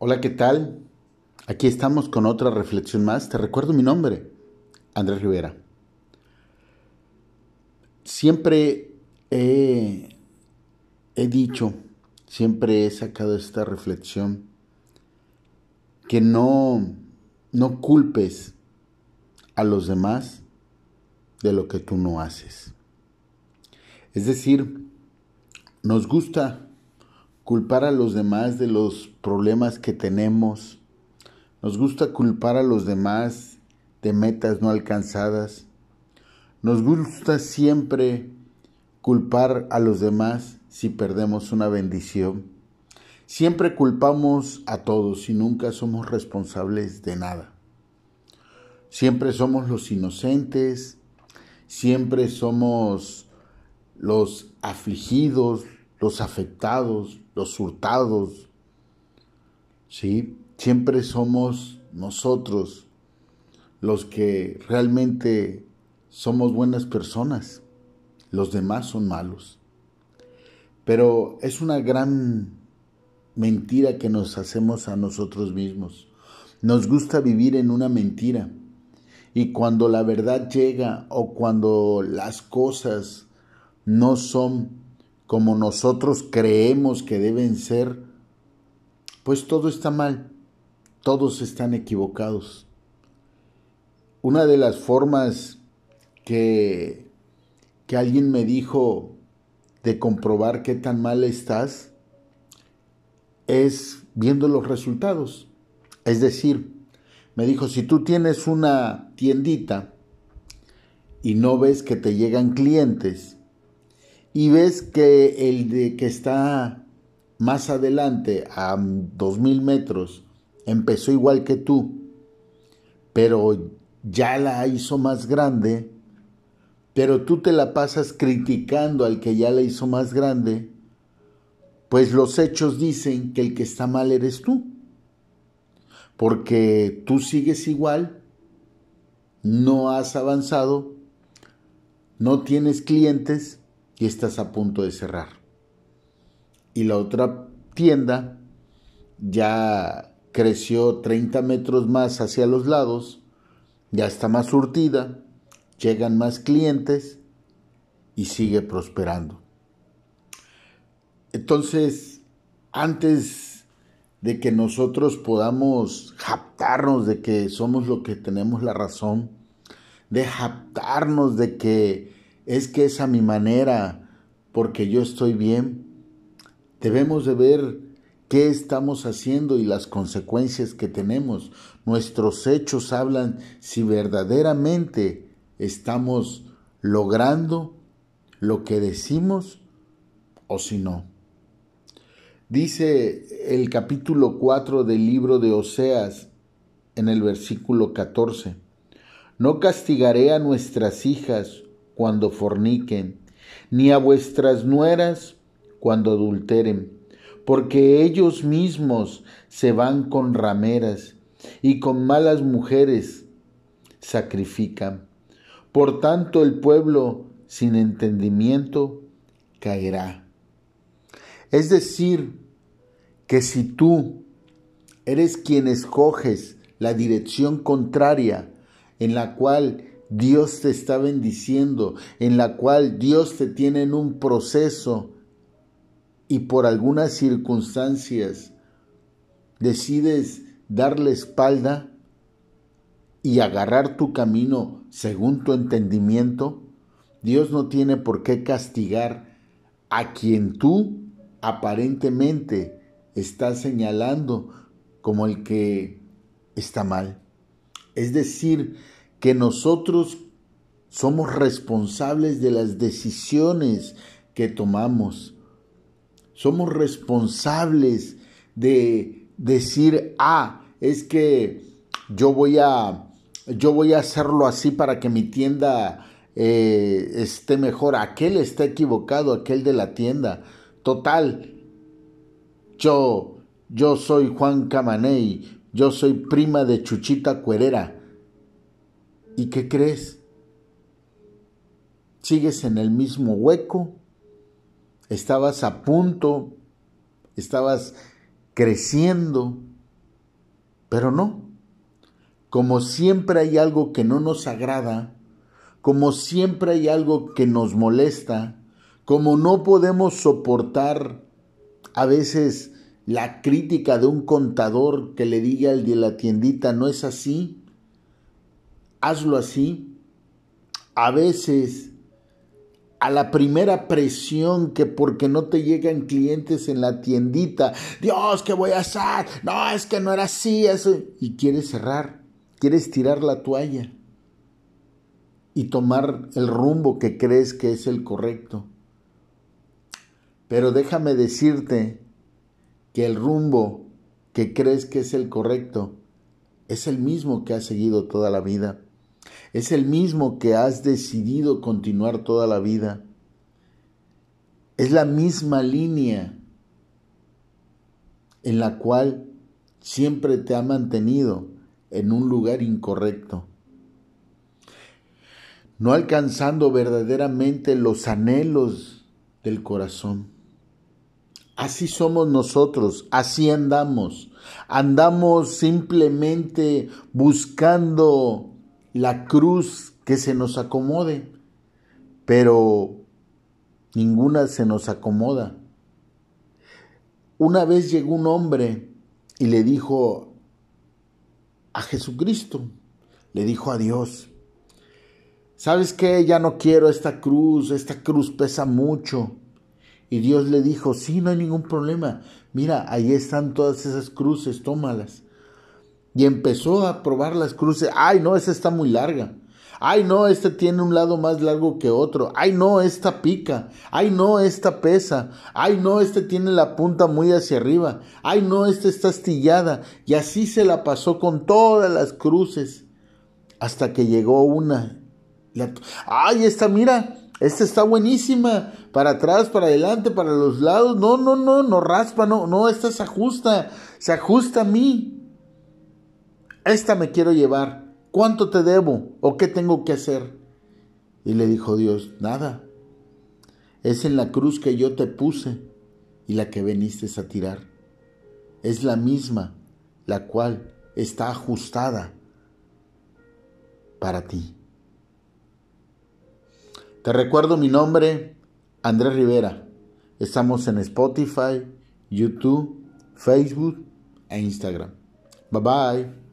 Hola, ¿qué tal? Aquí estamos con otra reflexión más. Te recuerdo mi nombre, Andrés Rivera. Siempre he, he dicho, siempre he sacado esta reflexión, que no, no culpes a los demás de lo que tú no haces. Es decir, nos gusta culpar a los demás de los problemas que tenemos. Nos gusta culpar a los demás de metas no alcanzadas. Nos gusta siempre culpar a los demás si perdemos una bendición. Siempre culpamos a todos y nunca somos responsables de nada. Siempre somos los inocentes, siempre somos los afligidos, los afectados, los hurtados. ¿sí? Siempre somos nosotros los que realmente somos buenas personas. Los demás son malos. Pero es una gran mentira que nos hacemos a nosotros mismos. Nos gusta vivir en una mentira. Y cuando la verdad llega o cuando las cosas no son como nosotros creemos que deben ser, pues todo está mal, todos están equivocados. Una de las formas que, que alguien me dijo de comprobar qué tan mal estás es viendo los resultados. Es decir, me dijo, si tú tienes una tiendita y no ves que te llegan clientes, y ves que el de que está más adelante a dos mil metros empezó igual que tú, pero ya la hizo más grande, pero tú te la pasas criticando al que ya la hizo más grande, pues los hechos dicen que el que está mal eres tú, porque tú sigues igual, no has avanzado, no tienes clientes, y estás a punto de cerrar. Y la otra tienda ya creció 30 metros más hacia los lados, ya está más surtida, llegan más clientes y sigue prosperando. Entonces, antes de que nosotros podamos japtarnos de que somos lo que tenemos la razón, de japtarnos de que es que es a mi manera, porque yo estoy bien. Debemos de ver qué estamos haciendo y las consecuencias que tenemos. Nuestros hechos hablan si verdaderamente estamos logrando lo que decimos o si no. Dice el capítulo 4 del libro de Oseas en el versículo 14, no castigaré a nuestras hijas cuando forniquen, ni a vuestras nueras cuando adulteren, porque ellos mismos se van con rameras y con malas mujeres sacrifican. Por tanto el pueblo sin entendimiento caerá. Es decir, que si tú eres quien escoges la dirección contraria en la cual Dios te está bendiciendo, en la cual Dios te tiene en un proceso y por algunas circunstancias decides darle espalda y agarrar tu camino según tu entendimiento, Dios no tiene por qué castigar a quien tú aparentemente estás señalando como el que está mal. Es decir, que nosotros somos responsables de las decisiones que tomamos. Somos responsables de decir, ah, es que yo voy a, yo voy a hacerlo así para que mi tienda eh, esté mejor. Aquel está equivocado, aquel de la tienda. Total, yo, yo soy Juan Camaney, yo soy prima de Chuchita Cuerera ¿Y qué crees? Sigues en el mismo hueco, estabas a punto, estabas creciendo Pero no. Como siempre hay algo que no nos agrada, como siempre hay algo que nos molesta, como no podemos soportar a veces la crítica de un contador que le diga al de la tiendita, no es así, hazlo así. A veces a la primera presión que porque no te llegan clientes en la tiendita, Dios, ¿qué voy a hacer? No, es que no era así, eso. Y quieres cerrar, quieres tirar la toalla y tomar el rumbo que crees que es el correcto. Pero déjame decirte que el rumbo que crees que es el correcto es el mismo que has seguido toda la vida. Es el mismo que has decidido continuar toda la vida. Es la misma línea en la cual siempre te ha mantenido en un lugar incorrecto, no alcanzando verdaderamente los anhelos del corazón. Así somos nosotros, así andamos. Andamos simplemente buscando la cruz que se nos acomode, pero ninguna se nos acomoda. Una vez llegó un hombre y le dijo a Jesucristo, le dijo a Dios, ¿sabes qué? Ya no quiero esta cruz, esta cruz pesa mucho. Y Dios le dijo, sí, no hay ningún problema. Mira, ahí están todas esas cruces, tómalas y empezó a probar las cruces. Ay, no, esta está muy larga. Ay, no, este tiene un lado más largo que otro. Ay, no, esta pica. Ay, no, esta pesa. Ay, no, este tiene la punta muy hacia arriba. Ay, no, esta está astillada. Y así se la pasó con todas las cruces. Hasta que llegó una. Ay, esta, mira, esta está buenísima. Para atrás, para adelante, para los lados. No, no, no, no raspa, no, no, esta se ajusta. Se ajusta a mí esta me quiero llevar, ¿cuánto te debo o qué tengo que hacer? Y le dijo Dios, nada, es en la cruz que yo te puse y la que veniste a tirar. Es la misma, la cual está ajustada para ti. Te recuerdo mi nombre, Andrés Rivera. Estamos en Spotify, YouTube, Facebook e Instagram. Bye bye.